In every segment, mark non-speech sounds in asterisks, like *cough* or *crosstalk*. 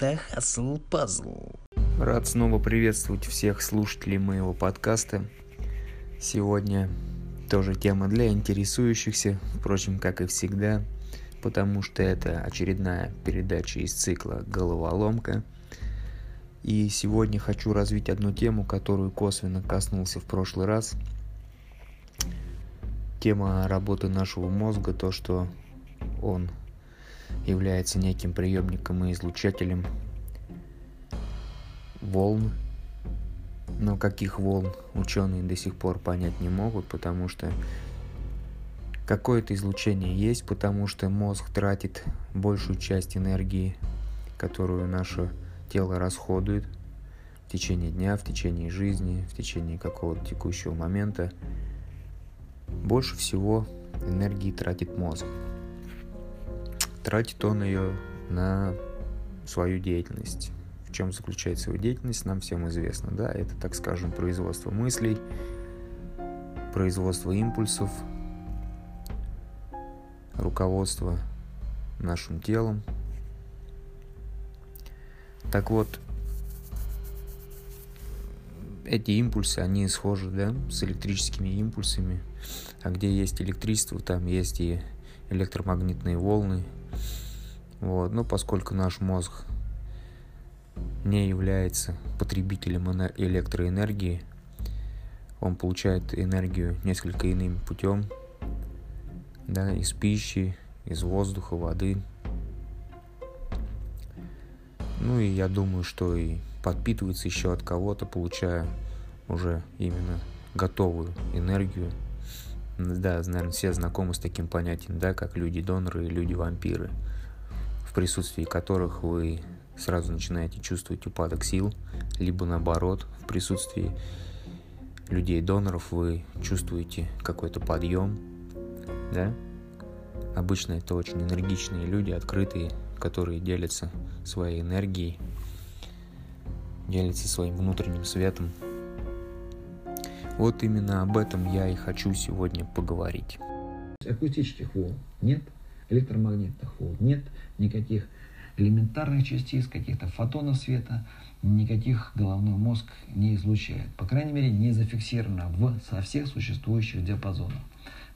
Это Hustle Puzzle. Рад снова приветствовать всех слушателей моего подкаста. Сегодня тоже тема для интересующихся, впрочем, как и всегда, потому что это очередная передача из цикла «Головоломка». И сегодня хочу развить одну тему, которую косвенно коснулся в прошлый раз. Тема работы нашего мозга, то, что он является неким приемником и излучателем волн. Но каких волн ученые до сих пор понять не могут, потому что какое-то излучение есть, потому что мозг тратит большую часть энергии, которую наше тело расходует в течение дня, в течение жизни, в течение какого-то текущего момента. Больше всего энергии тратит мозг. Тратит он ее на свою деятельность. В чем заключается его деятельность, нам всем известно. Да? Это, так скажем, производство мыслей, производство импульсов, руководство нашим телом. Так вот, эти импульсы, они схожи, да, с электрическими импульсами. А где есть электричество, там есть и электромагнитные волны, вот. Но поскольку наш мозг не является потребителем электроэнергии, он получает энергию несколько иным путем, да, из пищи, из воздуха, воды. Ну и я думаю, что и подпитывается еще от кого-то, получая уже именно готовую энергию. Да, наверное, все знакомы с таким понятием, да, как люди-доноры и люди-вампиры в присутствии которых вы сразу начинаете чувствовать упадок сил, либо наоборот, в присутствии людей-доноров вы чувствуете какой-то подъем, да? Обычно это очень энергичные люди, открытые, которые делятся своей энергией, делятся своим внутренним светом. Вот именно об этом я и хочу сегодня поговорить. Акустических волн нет, электромагнитных волн нет, никаких элементарных частиц, каких-то фотонов света, никаких головной мозг не излучает. По крайней мере, не зафиксировано в, со всех существующих диапазонах.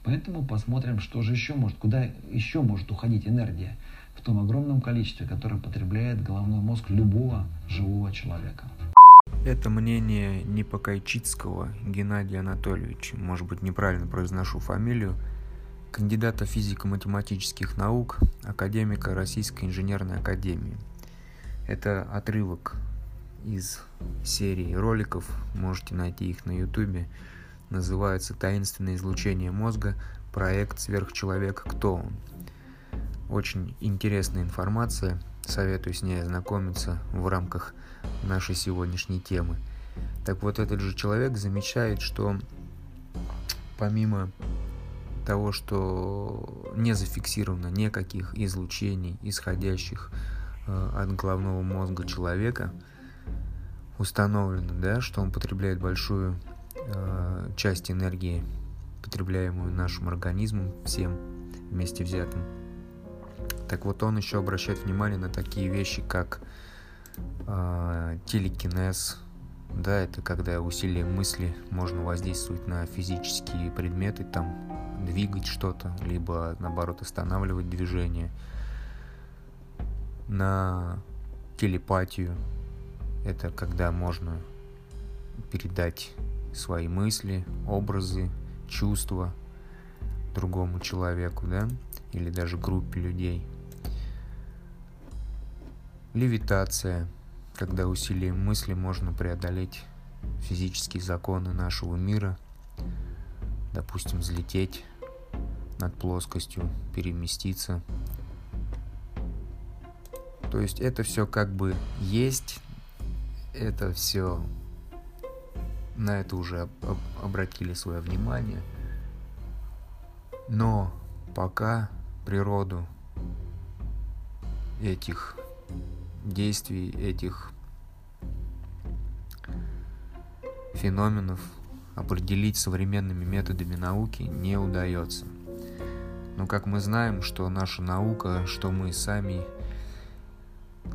Поэтому посмотрим, что же еще может, куда еще может уходить энергия в том огромном количестве, которое потребляет головной мозг любого живого человека. Это мнение Непокайчицкого Геннадия Анатольевича. Может быть, неправильно произношу фамилию кандидата физико-математических наук, академика Российской инженерной академии. Это отрывок из серии роликов, можете найти их на ютубе, называется «Таинственное излучение мозга. Проект «Сверхчеловек. Кто он?». Очень интересная информация, советую с ней ознакомиться в рамках нашей сегодняшней темы. Так вот, этот же человек замечает, что помимо того, что не зафиксировано никаких излучений, исходящих э, от головного мозга человека, установлено, да, что он потребляет большую э, часть энергии, потребляемую нашим организмом, всем вместе взятым. Так вот, он еще обращает внимание на такие вещи, как телекинез, да, это когда усилием мысли можно воздействовать на физические предметы, там двигать что-то, либо наоборот останавливать движение, на телепатию. Это когда можно передать свои мысли, образы, чувства другому человеку, да, или даже группе людей. Левитация, когда усилием мысли можно преодолеть физические законы нашего мира, допустим, взлететь над плоскостью, переместиться. То есть это все как бы есть, это все на это уже обратили свое внимание. Но пока природу этих действий, этих феноменов определить современными методами науки не удается. Но как мы знаем, что наша наука, что мы сами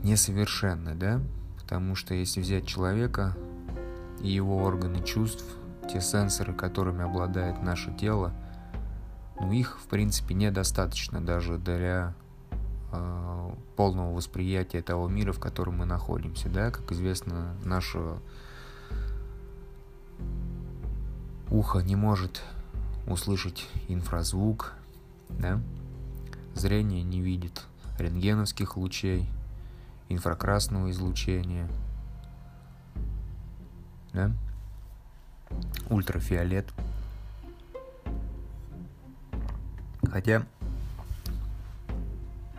несовершенны, да? Потому что если взять человека и его органы чувств, те сенсоры, которыми обладает наше тело, ну их, в принципе, недостаточно даже для э, полного восприятия того мира, в котором мы находимся, да? Как известно, наше ухо не может услышать инфразвук, да? Зрение не видит рентгеновских лучей, инфракрасного излучения, да? ультрафиолет. Хотя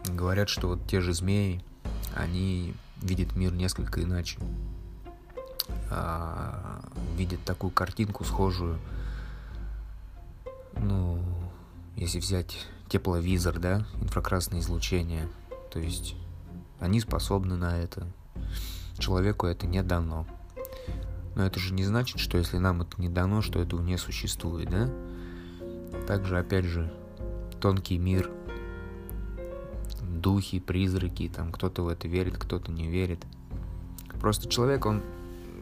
говорят, что вот те же змеи, они видят мир несколько иначе. А, видят такую картинку схожую, ну, если взять тепловизор, да, инфракрасное излучение, то есть они способны на это. Человеку это не дано. Но это же не значит, что если нам это не дано, что этого не существует, да? Также, опять же, тонкий мир, духи, призраки, там кто-то в это верит, кто-то не верит. Просто человек, он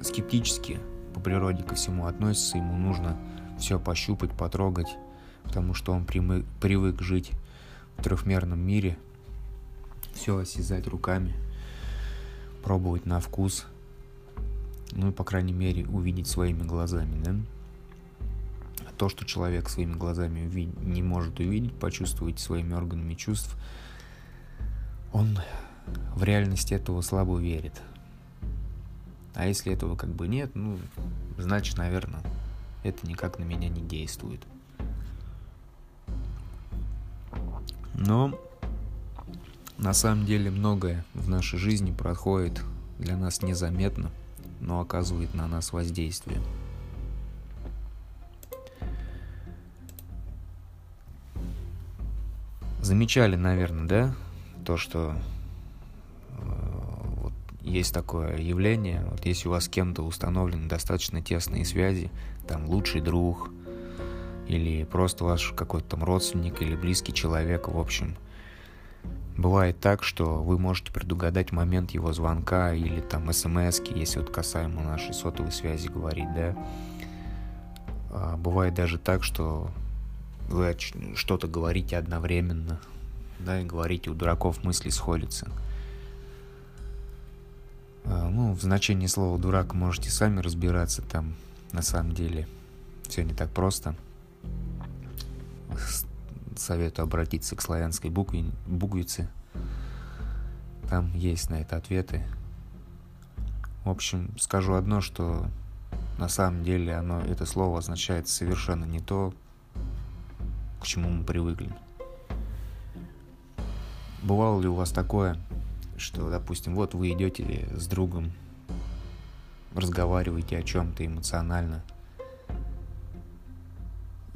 скептически по природе ко всему относится, ему нужно все пощупать, потрогать, потому что он примы, привык жить в трехмерном мире, все осязать руками, пробовать на вкус, ну, по крайней мере, увидеть своими глазами, да? А то, что человек своими глазами не может увидеть, почувствовать своими органами чувств, он в реальности этого слабо верит. А если этого как бы нет, ну, значит, наверное, это никак на меня не действует. Но на самом деле многое в нашей жизни проходит для нас незаметно, но оказывает на нас воздействие. Замечали, наверное, да, то, что э, вот есть такое явление, вот если у вас с кем-то установлены достаточно тесные связи, там лучший друг или просто ваш какой-то там родственник или близкий человек, в общем – Бывает так, что вы можете предугадать момент его звонка или там смс если вот касаемо нашей сотовой связи говорить, да. А бывает даже так, что вы что-то говорите одновременно, да, и говорите, у дураков мысли сходятся. А, ну, в значении слова «дурак» можете сами разбираться, там на самом деле все не так просто советую обратиться к славянской букве, буквице. Там есть на это ответы. В общем, скажу одно, что на самом деле оно, это слово означает совершенно не то, к чему мы привыкли. Бывало ли у вас такое, что, допустим, вот вы идете с другом, разговариваете о чем-то эмоционально –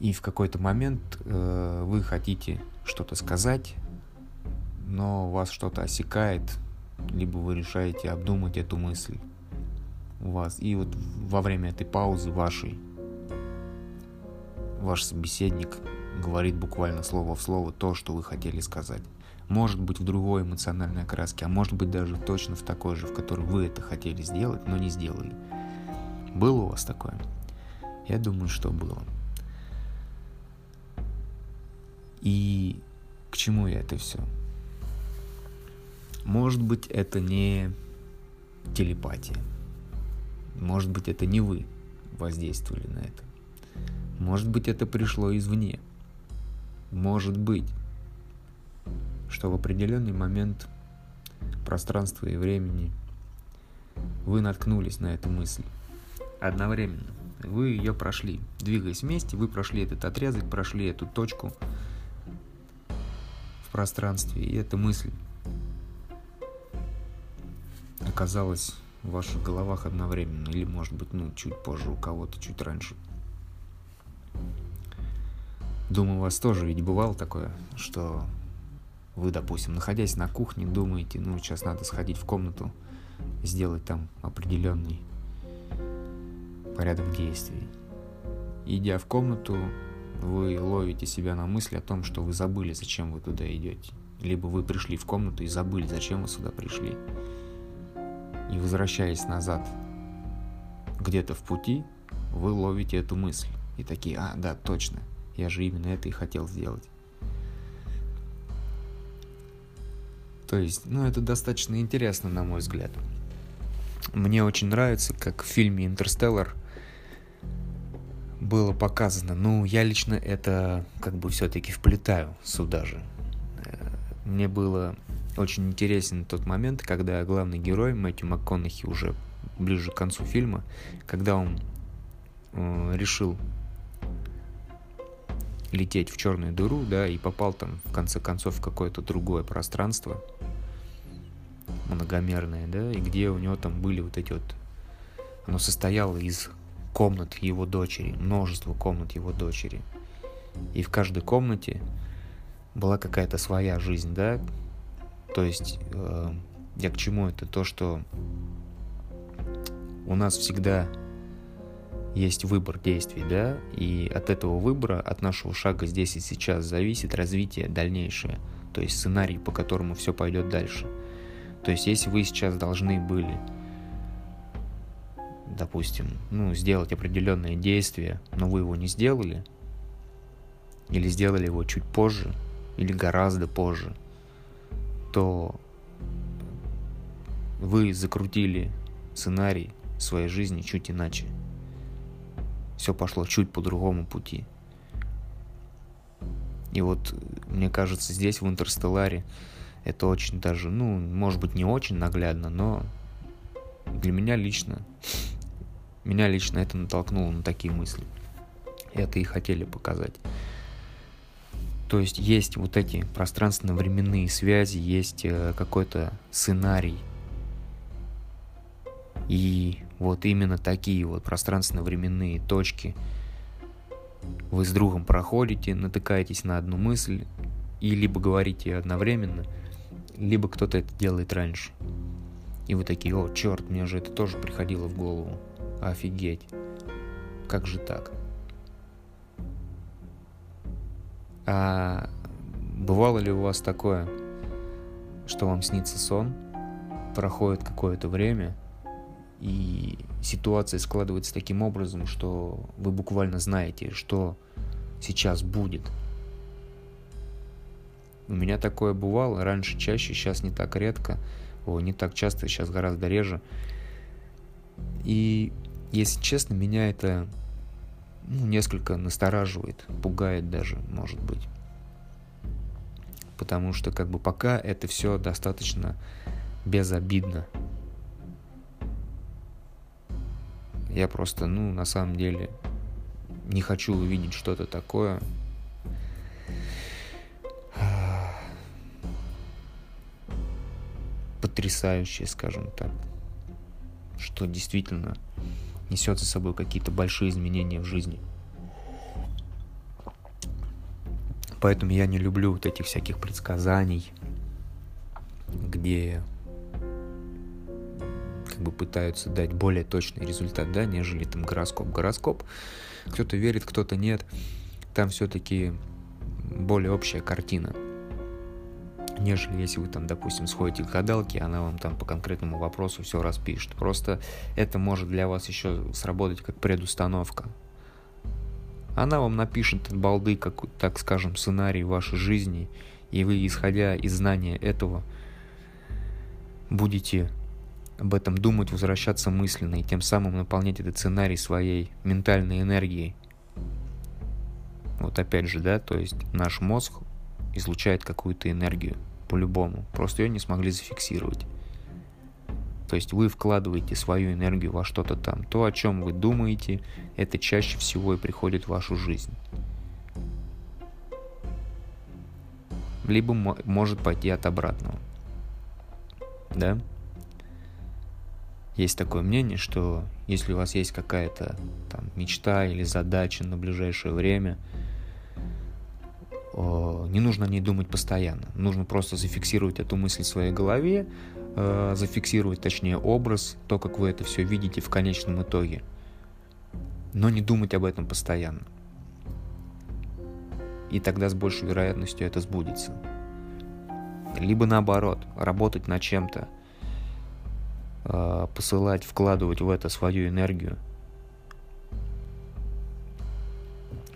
и в какой-то момент э, вы хотите что-то сказать, но вас что-то осекает, либо вы решаете обдумать эту мысль у вас. И вот во время этой паузы вашей ваш собеседник говорит буквально слово в слово то, что вы хотели сказать. Может быть в другой эмоциональной окраске, а может быть даже точно в такой же, в которой вы это хотели сделать, но не сделали. Было у вас такое? Я думаю, что было. И к чему я это все? Может быть, это не телепатия. Может быть, это не вы воздействовали на это. Может быть, это пришло извне. Может быть, что в определенный момент пространства и времени вы наткнулись на эту мысль одновременно. Вы ее прошли. Двигаясь вместе, вы прошли этот отрезок, прошли эту точку, пространстве, и эта мысль оказалась в ваших головах одновременно, или, может быть, ну, чуть позже у кого-то, чуть раньше. Думаю, у вас тоже ведь бывало такое, что вы, допустим, находясь на кухне, думаете, ну, сейчас надо сходить в комнату, сделать там определенный порядок действий. Идя в комнату, вы ловите себя на мысли о том, что вы забыли, зачем вы туда идете. либо вы пришли в комнату и забыли, зачем вы сюда пришли. И возвращаясь назад где-то в пути, вы ловите эту мысль. И такие, а, да, точно, я же именно это и хотел сделать. То есть, ну, это достаточно интересно, на мой взгляд. Мне очень нравится, как в фильме «Интерстеллар» было показано. Ну, я лично это как бы все-таки вплетаю сюда же. Э, мне было очень интересен тот момент, когда главный герой Мэтью МакКонахи уже ближе к концу фильма, когда он э, решил лететь в черную дыру, да, и попал там в конце концов в какое-то другое пространство многомерное, да, и где у него там были вот эти вот... Оно состояло из комнат его дочери, множество комнат его дочери. И в каждой комнате была какая-то своя жизнь, да. То есть э, я к чему это? То, что у нас всегда есть выбор действий, да, и от этого выбора, от нашего шага здесь и сейчас зависит развитие дальнейшее, то есть сценарий, по которому все пойдет дальше. То есть если вы сейчас должны были допустим, ну, сделать определенное действие, но вы его не сделали, или сделали его чуть позже, или гораздо позже, то вы закрутили сценарий своей жизни чуть иначе. Все пошло чуть по другому пути. И вот, мне кажется, здесь в Интерстелларе это очень даже, ну, может быть, не очень наглядно, но для меня лично меня лично это натолкнуло на такие мысли. Это и хотели показать. То есть есть вот эти пространственно-временные связи, есть э, какой-то сценарий. И вот именно такие вот пространственно-временные точки вы с другом проходите, натыкаетесь на одну мысль, и либо говорите одновременно, либо кто-то это делает раньше. И вы такие, о, черт, мне же это тоже приходило в голову. Офигеть. Как же так? А бывало ли у вас такое, что вам снится сон, проходит какое-то время, и ситуация складывается таким образом, что вы буквально знаете, что сейчас будет. У меня такое бывало, раньше чаще, сейчас не так редко, о, не так часто, сейчас гораздо реже. И если честно, меня это ну, несколько настораживает, пугает даже, может быть. Потому что как бы пока это все достаточно безобидно. Я просто, ну, на самом деле, не хочу увидеть что-то такое. Потрясающее, скажем так. Что действительно несет за собой какие-то большие изменения в жизни. Поэтому я не люблю вот этих всяких предсказаний, где как бы пытаются дать более точный результат, да, нежели там гороскоп. Гороскоп кто-то верит, кто-то нет. Там все-таки более общая картина нежели если вы там, допустим, сходите к гадалке, она вам там по конкретному вопросу все распишет. Просто это может для вас еще сработать как предустановка. Она вам напишет от балды, как, так скажем, сценарий вашей жизни, и вы, исходя из знания этого, будете об этом думать, возвращаться мысленно, и тем самым наполнять этот сценарий своей ментальной энергией. Вот опять же, да, то есть наш мозг излучает какую-то энергию по-любому. Просто ее не смогли зафиксировать. То есть вы вкладываете свою энергию во что-то там. То, о чем вы думаете, это чаще всего и приходит в вашу жизнь. Либо может пойти от обратного. Да? Есть такое мнение, что если у вас есть какая-то там мечта или задача на ближайшее время – не нужно о ней думать постоянно. Нужно просто зафиксировать эту мысль в своей голове, э, зафиксировать, точнее, образ, то, как вы это все видите в конечном итоге. Но не думать об этом постоянно. И тогда с большей вероятностью это сбудется. Либо наоборот, работать над чем-то, посылать, вкладывать в это свою энергию.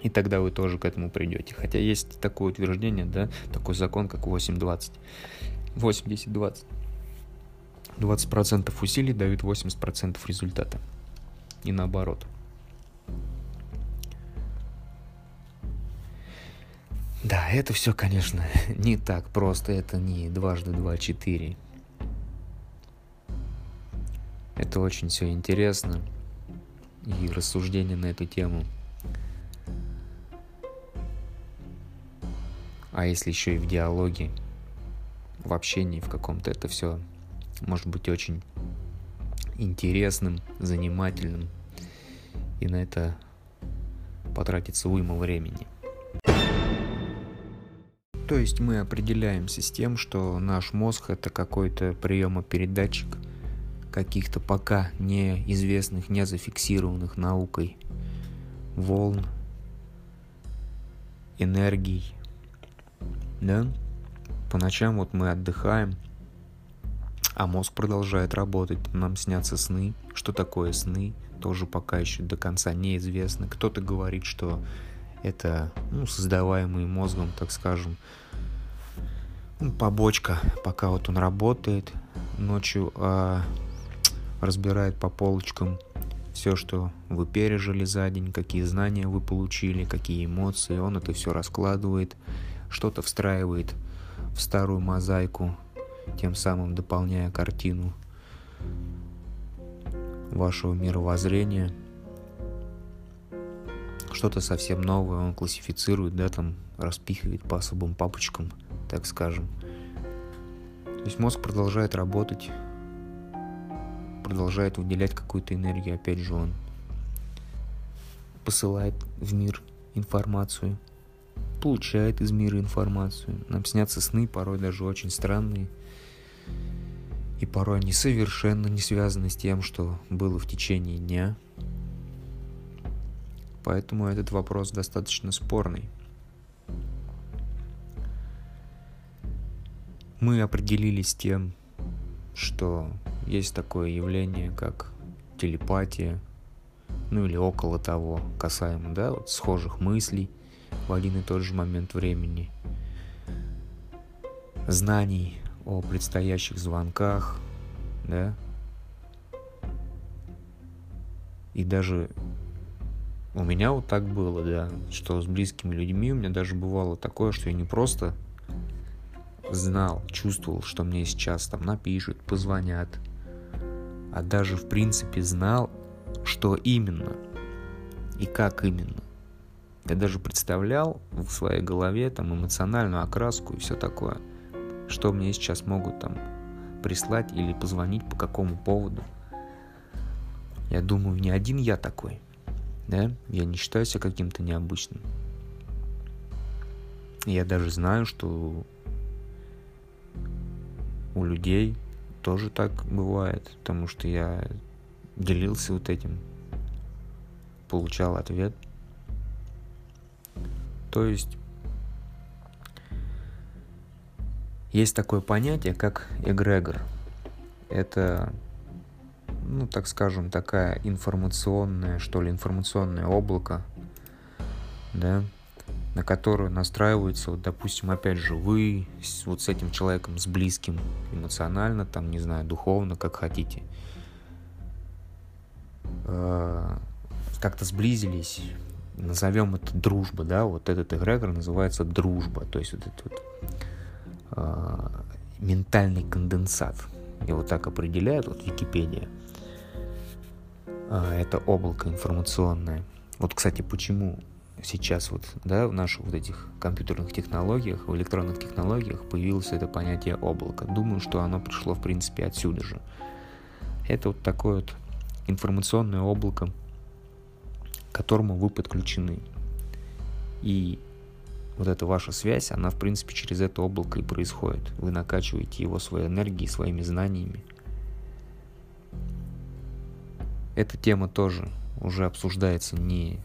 И тогда вы тоже к этому придете. Хотя есть такое утверждение, да, такой закон, как 8-20. 80-20. 20% усилий дают 80% результата. И наоборот. Да, это все, конечно, *laughs* не так просто. Это не дважды два четыре. Это очень все интересно. И рассуждения на эту тему. А если еще и в диалоге, в общении в каком-то, это все может быть очень интересным, занимательным. И на это потратится уйма времени. То есть мы определяемся с тем, что наш мозг это какой-то приемопередатчик каких-то пока неизвестных, не зафиксированных наукой волн, энергий. Да? По ночам вот мы отдыхаем, а мозг продолжает работать. Нам снятся сны. Что такое сны? Тоже пока еще до конца неизвестно. Кто-то говорит, что это ну, создаваемый мозгом, так скажем, ну, побочка, пока вот он работает ночью, а разбирает по полочкам все, что вы пережили за день, какие знания вы получили, какие эмоции, он это все раскладывает, что-то встраивает в старую мозаику, тем самым дополняя картину вашего мировоззрения – что-то совсем новое он классифицирует, да, там распихивает по особым папочкам, так скажем. То есть мозг продолжает работать, продолжает выделять какую-то энергию, опять же он посылает в мир информацию, получает из мира информацию. Нам снятся сны, порой даже очень странные. И порой они совершенно не связаны с тем, что было в течение дня. Поэтому этот вопрос достаточно спорный. Мы определились с тем, что есть такое явление, как телепатия, ну или около того, касаемо, да, вот схожих мыслей в один и тот же момент времени, знаний о предстоящих звонках, да, и даже у меня вот так было, да, что с близкими людьми у меня даже бывало такое, что я не просто знал, чувствовал, что мне сейчас там напишут, позвонят, а даже в принципе знал, что именно и как именно. Я даже представлял в своей голове там эмоциональную окраску и все такое, что мне сейчас могут там прислать или позвонить по какому поводу. Я думаю, не один я такой да, я не считаю себя каким-то необычным. Я даже знаю, что у людей тоже так бывает, потому что я делился вот этим, получал ответ. То есть есть такое понятие, как эгрегор. Это ну, так скажем, такая информационная, что ли, информационное облако, да, на которую настраивается, вот, допустим, опять же, вы с, вот с этим человеком, с близким эмоционально, там, не знаю, духовно, как хотите, э, как-то сблизились, назовем это дружба, да, вот этот эгрегор называется дружба, то есть вот этот вот э, ментальный конденсат, его так определяют, вот Википедия – а, это облако информационное. Вот, кстати, почему сейчас вот, да, в наших вот этих компьютерных технологиях, в электронных технологиях появилось это понятие облака. Думаю, что оно пришло, в принципе, отсюда же. Это вот такое вот информационное облако, к которому вы подключены. И вот эта ваша связь, она, в принципе, через это облако и происходит. Вы накачиваете его своей энергией, своими знаниями – эта тема тоже уже обсуждается не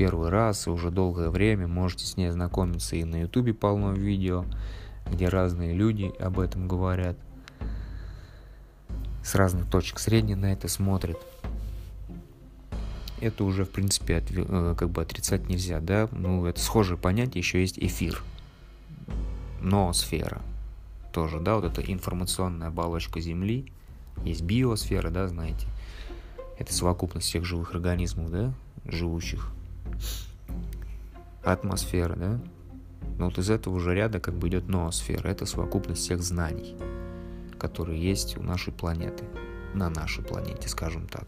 первый раз, и уже долгое время можете с ней ознакомиться и на ютубе полно видео, где разные люди об этом говорят, с разных точек зрения на это смотрят. Это уже, в принципе, от, э, как бы отрицать нельзя, да? Ну, это схожее понятие, еще есть эфир, ноосфера тоже, да, вот эта информационная оболочка Земли, есть биосфера, да, знаете, это совокупность всех живых организмов, да, живущих. Атмосфера, да. Но вот из этого же ряда как бы идет ноосфера. Это совокупность всех знаний, которые есть у нашей планеты. На нашей планете, скажем так.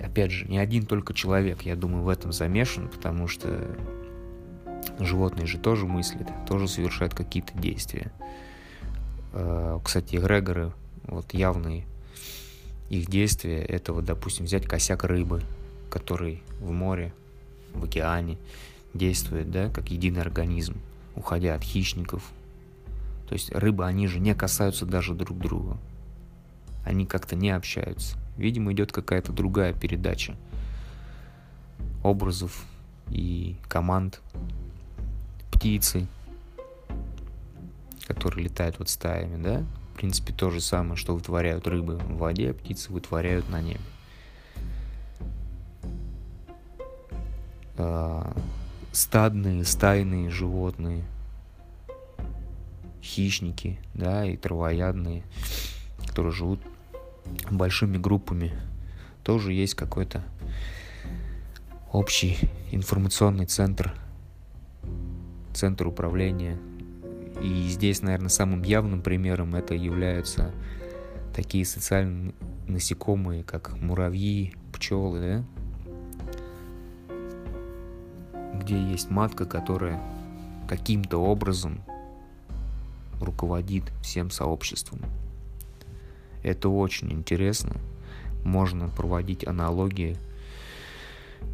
Опять же, не один только человек, я думаю, в этом замешан, потому что животные же тоже мыслят, тоже совершают какие-то действия. Э, кстати, эгрегоры, вот явные их действия, это вот, допустим, взять косяк рыбы, который в море, в океане действует, да, как единый организм, уходя от хищников. То есть рыбы, они же не касаются даже друг друга. Они как-то не общаются. Видимо, идет какая-то другая передача образов и команд. Птицы, которые летают вот стаями, да, в принципе, то же самое, что вытворяют рыбы в воде, а птицы вытворяют на небе. Стадные, стайные животные, хищники, да, и травоядные, которые живут большими группами, тоже есть какой-то общий информационный центр, центр управления и здесь, наверное, самым явным примером это являются такие социальные насекомые, как муравьи, пчелы, да? Где есть матка, которая каким-то образом руководит всем сообществом. Это очень интересно. Можно проводить аналогии,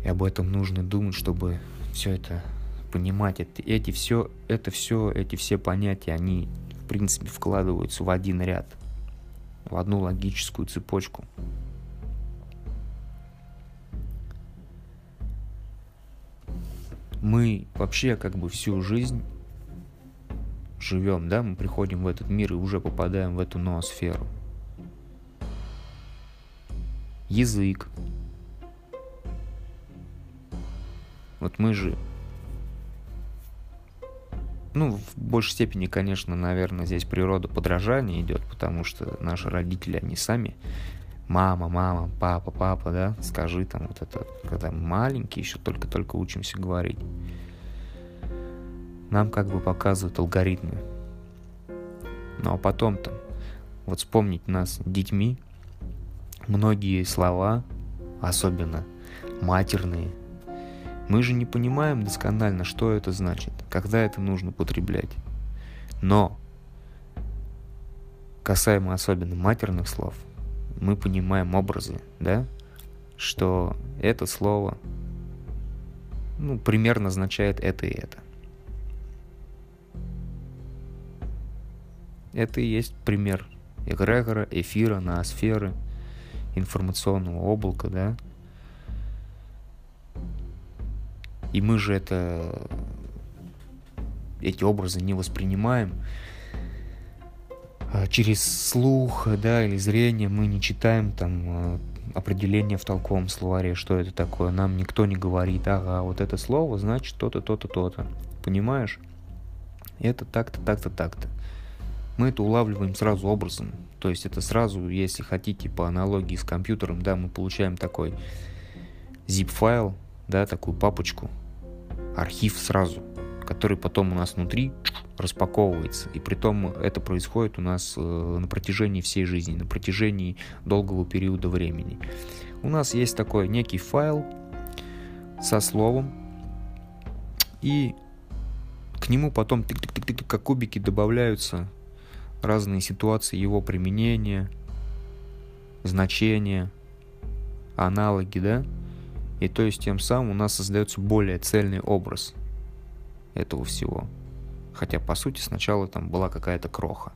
и об этом нужно думать, чтобы все это понимать это, эти все, это все, эти все понятия, они в принципе вкладываются в один ряд, в одну логическую цепочку. Мы вообще как бы всю жизнь живем, да, мы приходим в этот мир и уже попадаем в эту ноосферу. Язык. Вот мы же ну, в большей степени, конечно, наверное, здесь природа подражания идет, потому что наши родители, они сами мама, мама, папа, папа, да, скажи там вот это, когда маленькие, еще только-только учимся говорить. Нам как бы показывают алгоритмы. Ну а потом-то, вот вспомнить нас детьми, многие слова, особенно матерные, мы же не понимаем досконально, что это значит, когда это нужно потреблять. Но, касаемо особенно матерных слов, мы понимаем образы, да, что это слово, ну, примерно означает это и это. Это и есть пример эгрегора, эфира, ноосферы, информационного облака, да, И мы же это эти образы не воспринимаем через слух, да, или зрение мы не читаем там а, определение в толковом словаре, что это такое. Нам никто не говорит, ага, вот это слово значит то-то, то-то, то-то. Понимаешь? Это так-то, так-то, так-то. Мы это улавливаем сразу образом. То есть это сразу, если хотите, по аналогии с компьютером, да, мы получаем такой zip-файл, да, такую папочку, архив сразу, который потом у нас внутри распаковывается. И при том это происходит у нас э, на протяжении всей жизни, на протяжении долгого периода времени. У нас есть такой некий файл со словом, и к нему потом как кубики добавляются разные ситуации его применения, значения, аналоги, да? И то есть тем самым у нас создается более цельный образ этого всего. Хотя, по сути, сначала там была какая-то кроха.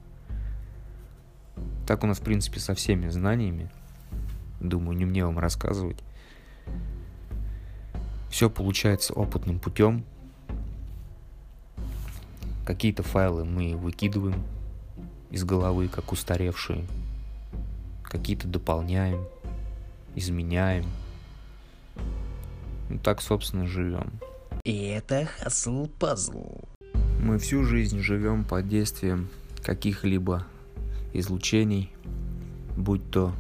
Так у нас, в принципе, со всеми знаниями. Думаю, не мне вам рассказывать. Все получается опытным путем. Какие-то файлы мы выкидываем из головы, как устаревшие. Какие-то дополняем, изменяем. Ну, так, собственно, живем. И это хасл пазл. Мы всю жизнь живем под действием каких-либо излучений, будь то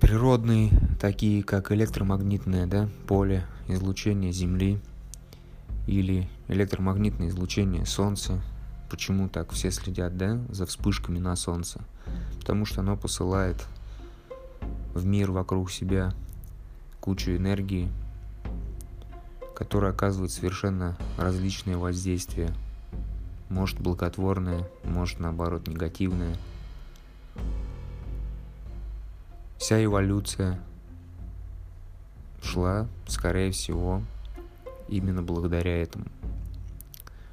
природные, такие как электромагнитное да, поле, излучение Земли или электромагнитное излучение Солнца. Почему так все следят да, за вспышками на Солнце? Потому что оно посылает в мир вокруг себя кучу энергии, которая оказывает совершенно различные воздействия. Может благотворное, может наоборот негативное – Вся эволюция шла, скорее всего, именно благодаря этому.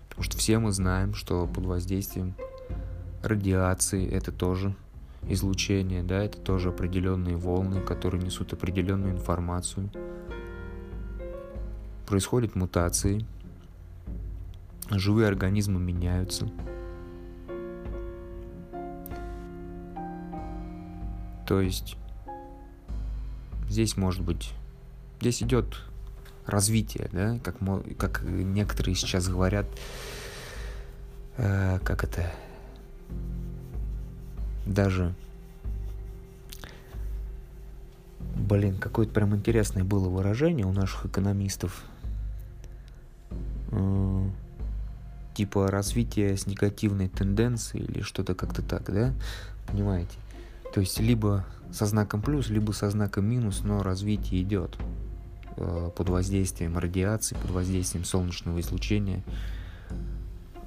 Потому что все мы знаем, что под воздействием радиации это тоже излучение, да, это тоже определенные волны, которые несут определенную информацию. Происходят мутации, живые организмы меняются. То есть здесь может быть, здесь идет развитие, да, как, как некоторые сейчас говорят, э, как это, даже, блин, какое-то прям интересное было выражение у наших экономистов, типа развитие с негативной тенденцией или что-то как-то так, да, понимаете? То есть либо со знаком плюс, либо со знаком минус, но развитие идет э, под воздействием радиации, под воздействием солнечного излучения.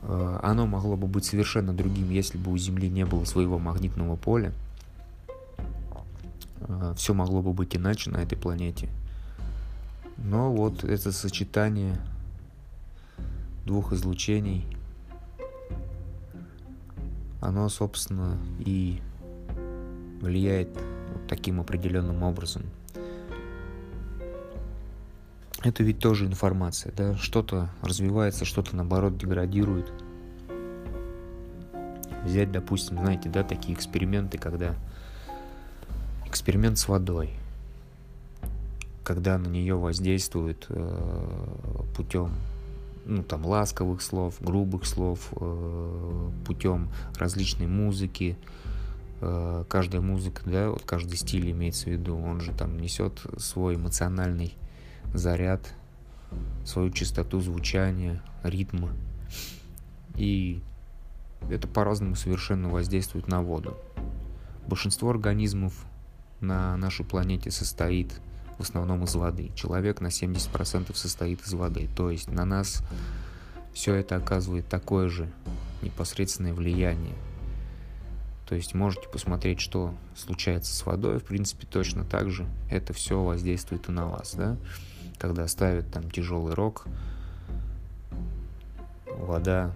Э, оно могло бы быть совершенно другим, если бы у Земли не было своего магнитного поля. Э, Все могло бы быть иначе на этой планете. Но вот это сочетание двух излучений, оно, собственно, и влияет вот таким определенным образом. Это ведь тоже информация, да, что-то развивается, что-то наоборот деградирует. Взять, допустим, знаете, да, такие эксперименты, когда эксперимент с водой, когда на нее воздействуют э, путем ну, там, ласковых слов, грубых слов, э, путем различной музыки, Э, каждая музыка, да, вот каждый стиль имеется в виду, он же там несет свой эмоциональный заряд, свою частоту звучания, ритма. И это по-разному совершенно воздействует на воду. Большинство организмов на нашей планете состоит в основном из воды. Человек на 70% состоит из воды. То есть на нас все это оказывает такое же непосредственное влияние. То есть можете посмотреть, что случается с водой. В принципе, точно так же это все воздействует и на вас, да. Когда ставят там тяжелый рок, вода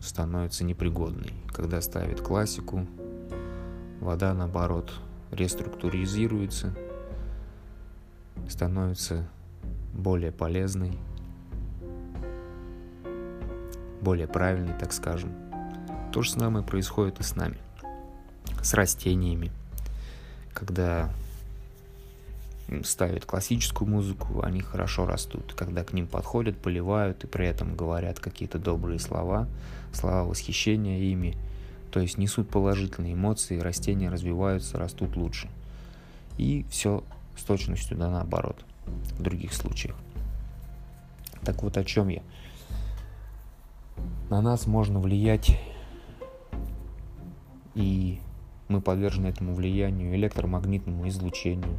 становится непригодной. Когда ставят классику, вода, наоборот, реструктуризируется, становится более полезной, более правильной, так скажем. То же самое происходит и с нами, с растениями. Когда ставят классическую музыку, они хорошо растут. Когда к ним подходят, поливают и при этом говорят какие-то добрые слова, слова восхищения ими, то есть несут положительные эмоции, растения развиваются, растут лучше. И все с точностью да наоборот в других случаях. Так вот о чем я. На нас можно влиять и мы подвержены этому влиянию электромагнитному излучению,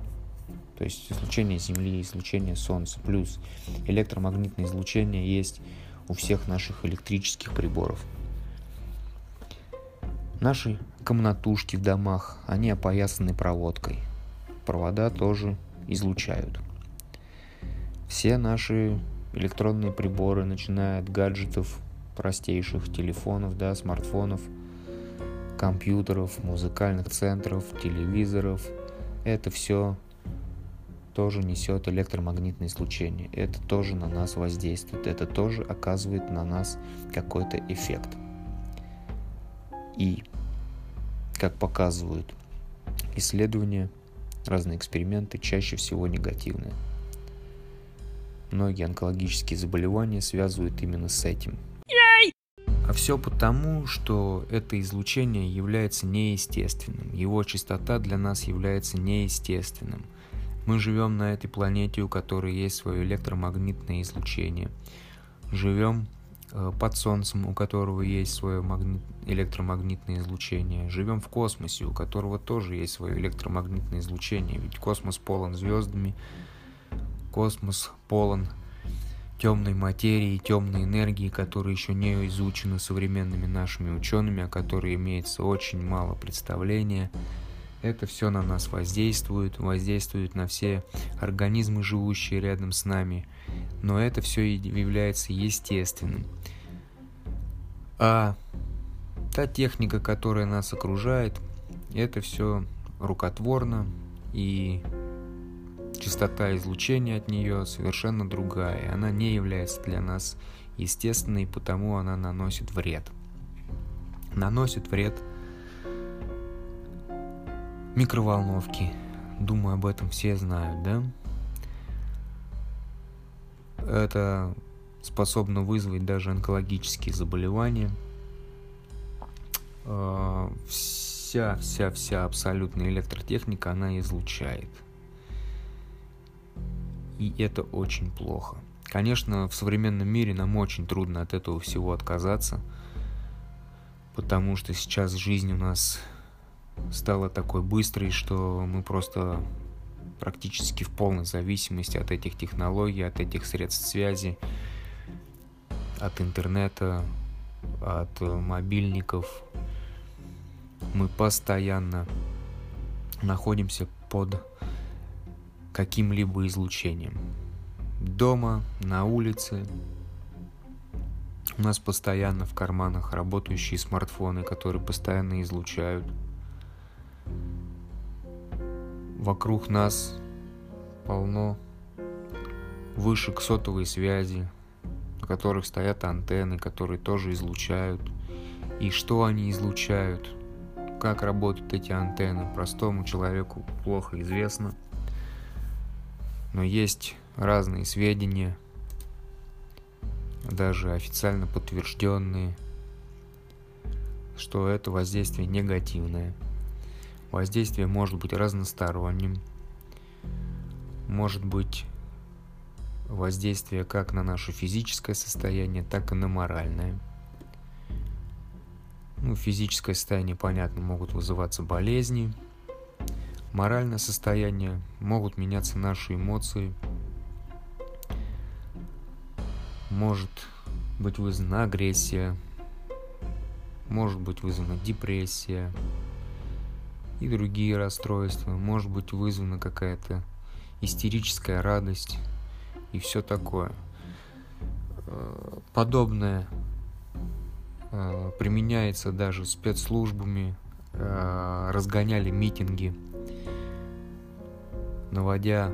то есть излучение Земли, излучение Солнца, плюс электромагнитное излучение есть у всех наших электрических приборов. Наши комнатушки в домах, они опоясаны проводкой. Провода тоже излучают. Все наши электронные приборы, начиная от гаджетов простейших, телефонов, да, смартфонов – компьютеров, музыкальных центров, телевизоров. Это все тоже несет электромагнитное излучение. Это тоже на нас воздействует. Это тоже оказывает на нас какой-то эффект. И, как показывают исследования, разные эксперименты, чаще всего негативные. Многие онкологические заболевания связывают именно с этим. А все потому, что это излучение является неестественным. Его частота для нас является неестественным. Мы живем на этой планете, у которой есть свое электромагнитное излучение. Живем под Солнцем, у которого есть свое магнит... электромагнитное излучение. Живем в космосе, у которого тоже есть свое электромагнитное излучение. Ведь космос полон звездами, космос полон темной материи, темной энергии, которые еще не изучены современными нашими учеными, о которой имеется очень мало представления. Это все на нас воздействует, воздействует на все организмы, живущие рядом с нами. Но это все является естественным. А та техника, которая нас окружает, это все рукотворно и частота излучения от нее совершенно другая. Она не является для нас естественной, потому она наносит вред. Наносит вред микроволновки. Думаю, об этом все знают, да? Это способно вызвать даже онкологические заболевания. А, вся, вся, вся абсолютная электротехника, она излучает – и это очень плохо. Конечно, в современном мире нам очень трудно от этого всего отказаться, потому что сейчас жизнь у нас стала такой быстрой, что мы просто практически в полной зависимости от этих технологий, от этих средств связи, от интернета, от мобильников. Мы постоянно находимся под каким-либо излучением. Дома, на улице. У нас постоянно в карманах работающие смартфоны, которые постоянно излучают. Вокруг нас полно вышек сотовой связи, на которых стоят антенны, которые тоже излучают. И что они излучают, как работают эти антенны, простому человеку плохо известно – но есть разные сведения, даже официально подтвержденные, что это воздействие негативное. Воздействие может быть разносторонним, может быть воздействие как на наше физическое состояние, так и на моральное. Ну, физическое состояние, понятно, могут вызываться болезни – моральное состояние, могут меняться наши эмоции, может быть вызвана агрессия, может быть вызвана депрессия и другие расстройства, может быть вызвана какая-то истерическая радость и все такое. Э, подобное э, применяется даже спецслужбами, э, разгоняли митинги наводя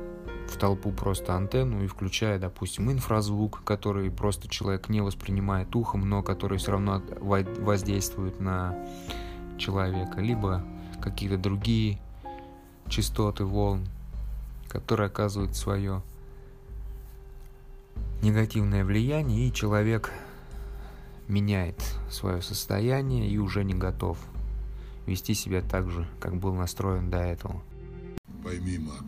в толпу просто антенну и включая, допустим, инфразвук, который просто человек не воспринимает ухом, но который все равно воздействует на человека, либо какие-то другие частоты волн, которые оказывают свое негативное влияние, и человек меняет свое состояние и уже не готов вести себя так же, как был настроен до этого. Пойми, Мак,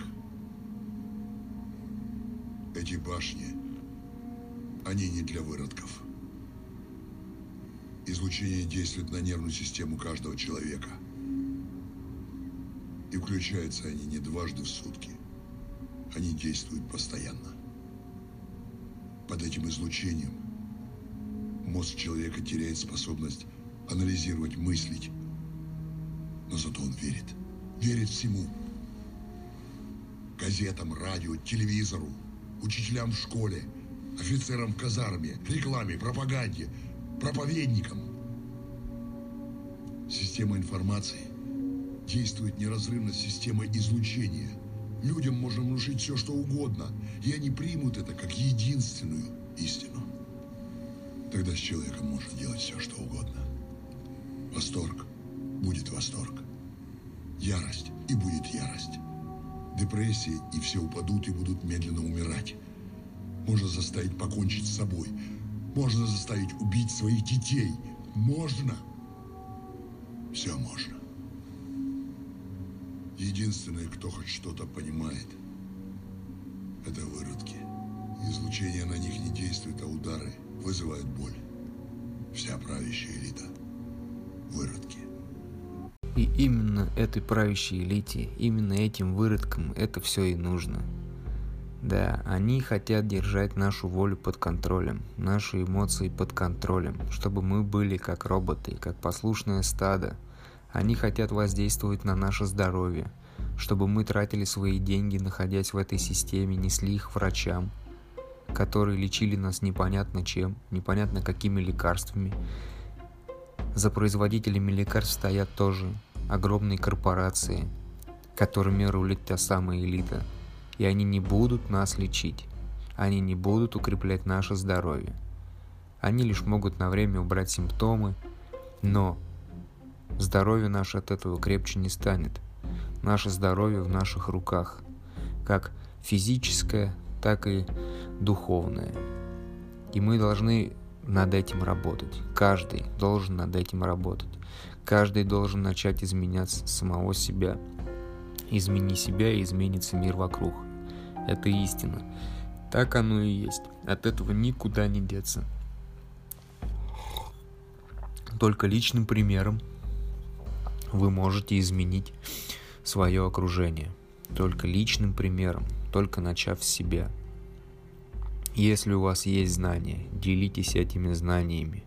эти башни, они не для выродков. Излучение действует на нервную систему каждого человека. И включаются они не дважды в сутки. Они действуют постоянно. Под этим излучением мозг человека теряет способность анализировать, мыслить. Но зато он верит. Верит всему газетам, радио, телевизору, учителям в школе, офицерам в казарме, рекламе, пропаганде, проповедникам. Система информации действует неразрывно с системой излучения, Людям можно внушить все, что угодно, и они примут это как единственную истину. Тогда с человеком можно делать все, что угодно. Восторг будет восторг. Ярость и будет ярость. Депрессия и все упадут и будут медленно умирать. Можно заставить покончить с собой. Можно заставить убить своих детей. Можно. Все можно. Единственное, кто хоть что-то понимает, это выродки. Излучение на них не действует, а удары вызывают боль. Вся правящая элита – выродки. И именно этой правящей элите, именно этим выродкам это все и нужно. Да, они хотят держать нашу волю под контролем, наши эмоции под контролем, чтобы мы были как роботы, как послушное стадо. Они хотят воздействовать на наше здоровье, чтобы мы тратили свои деньги, находясь в этой системе, несли их врачам, которые лечили нас непонятно чем, непонятно какими лекарствами. За производителями лекарств стоят тоже огромные корпорации, которыми рулит та самая элита – и они не будут нас лечить. Они не будут укреплять наше здоровье. Они лишь могут на время убрать симптомы, но здоровье наше от этого крепче не станет. Наше здоровье в наших руках, как физическое, так и духовное. И мы должны над этим работать. Каждый должен над этим работать. Каждый должен начать изменяться самого себя. Измени себя и изменится мир вокруг. Это истина. Так оно и есть. От этого никуда не деться. Только личным примером вы можете изменить свое окружение. Только личным примером, только начав с себя. Если у вас есть знания, делитесь этими знаниями.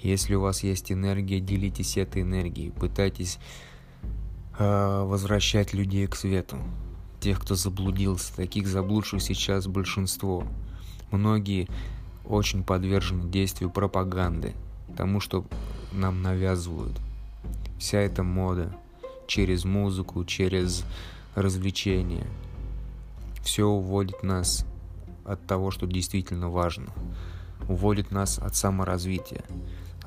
Если у вас есть энергия, делитесь этой энергией. Пытайтесь э, возвращать людей к свету тех, кто заблудился. Таких заблудших сейчас большинство. Многие очень подвержены действию пропаганды, тому, что нам навязывают. Вся эта мода через музыку, через развлечения. Все уводит нас от того, что действительно важно. Уводит нас от саморазвития.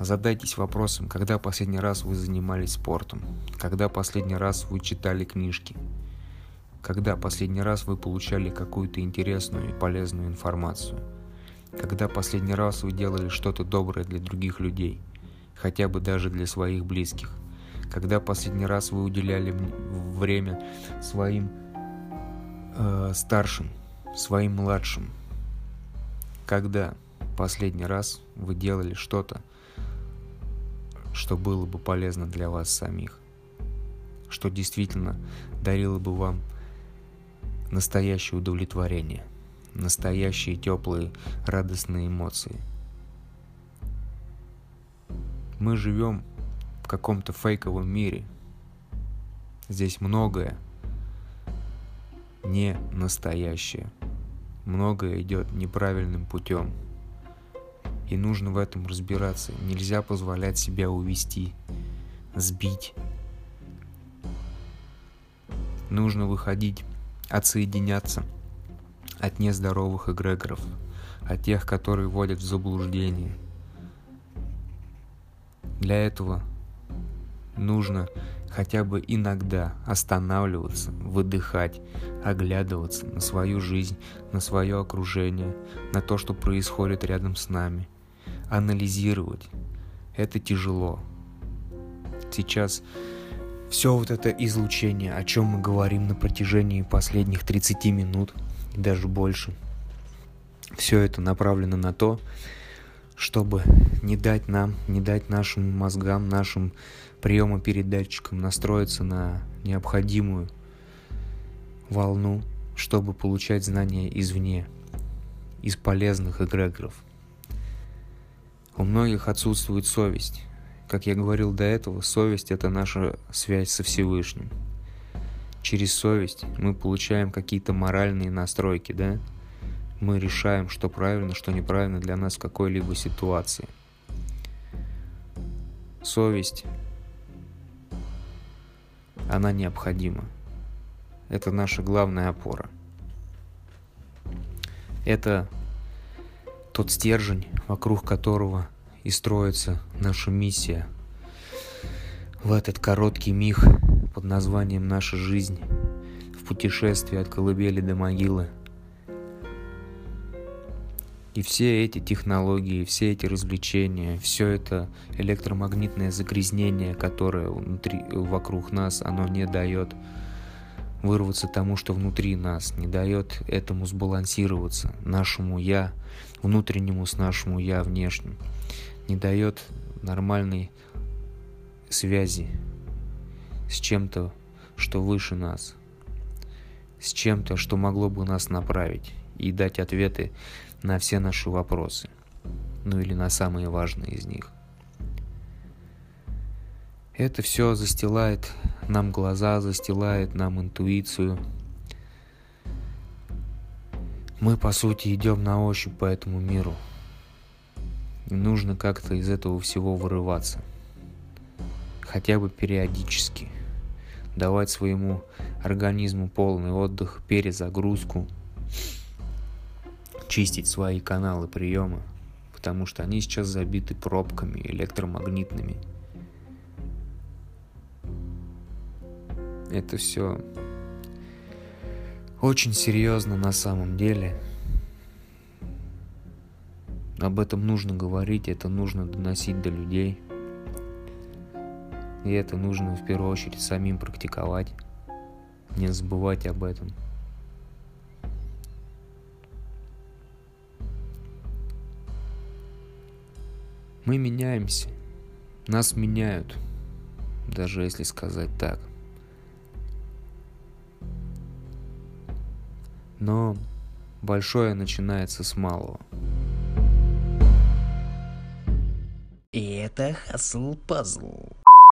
Задайтесь вопросом, когда последний раз вы занимались спортом, когда последний раз вы читали книжки, когда последний раз вы получали какую-то интересную и полезную информацию? Когда последний раз вы делали что-то доброе для других людей? Хотя бы даже для своих близких? Когда последний раз вы уделяли время своим э, старшим, своим младшим? Когда последний раз вы делали что-то, что было бы полезно для вас самих? Что действительно дарило бы вам настоящее удовлетворение, настоящие теплые радостные эмоции. Мы живем в каком-то фейковом мире. Здесь многое не настоящее. Многое идет неправильным путем. И нужно в этом разбираться. Нельзя позволять себя увести, сбить. Нужно выходить отсоединяться от нездоровых эгрегоров, от тех, которые вводят в заблуждение. Для этого нужно хотя бы иногда останавливаться, выдыхать, оглядываться на свою жизнь, на свое окружение, на то, что происходит рядом с нами, анализировать. Это тяжело. Сейчас все вот это излучение, о чем мы говорим на протяжении последних 30 минут даже больше, все это направлено на то, чтобы не дать нам, не дать нашим мозгам, нашим приемопередатчикам настроиться на необходимую волну, чтобы получать знания извне, из полезных эгрегоров. У многих отсутствует совесть, как я говорил до этого, совесть – это наша связь со Всевышним. Через совесть мы получаем какие-то моральные настройки, да? Мы решаем, что правильно, что неправильно для нас в какой-либо ситуации. Совесть, она необходима. – это наша главная опора. Это тот стержень, вокруг которого и строится наша миссия в этот короткий миг под названием «Наша жизнь» в путешествии от колыбели до могилы. И все эти технологии, все эти развлечения, все это электромагнитное загрязнение, которое внутри, вокруг нас, оно не дает вырваться тому, что внутри нас, не дает этому сбалансироваться, нашему «я», внутреннему с нашему «я» внешним, не дает нормальной связи с чем-то, что выше нас, с чем-то, что могло бы нас направить и дать ответы на все наши вопросы, ну или на самые важные из них. Это все застилает нам глаза, застилает нам интуицию. Мы, по сути, идем на ощупь по этому миру. И нужно как-то из этого всего вырываться. Хотя бы периодически. Давать своему организму полный отдых, перезагрузку. Чистить свои каналы приема. Потому что они сейчас забиты пробками электромагнитными. Это все очень серьезно на самом деле. Об этом нужно говорить, это нужно доносить до людей. И это нужно в первую очередь самим практиковать. Не забывать об этом. Мы меняемся. Нас меняют. Даже если сказать так. Но большое начинается с малого. И это Puzzle.